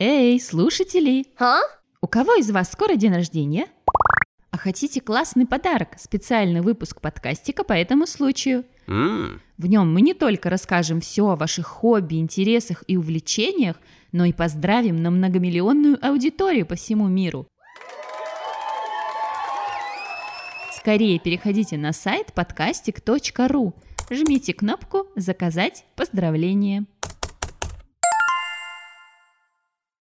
Эй, слушатели! А? У кого из вас скоро день рождения? А хотите классный подарок? Специальный выпуск подкастика по этому случаю. Mm. В нем мы не только расскажем все о ваших хобби, интересах и увлечениях, но и поздравим на многомиллионную аудиторию по всему миру. Скорее переходите на сайт подкастик.ру, жмите кнопку «Заказать поздравление».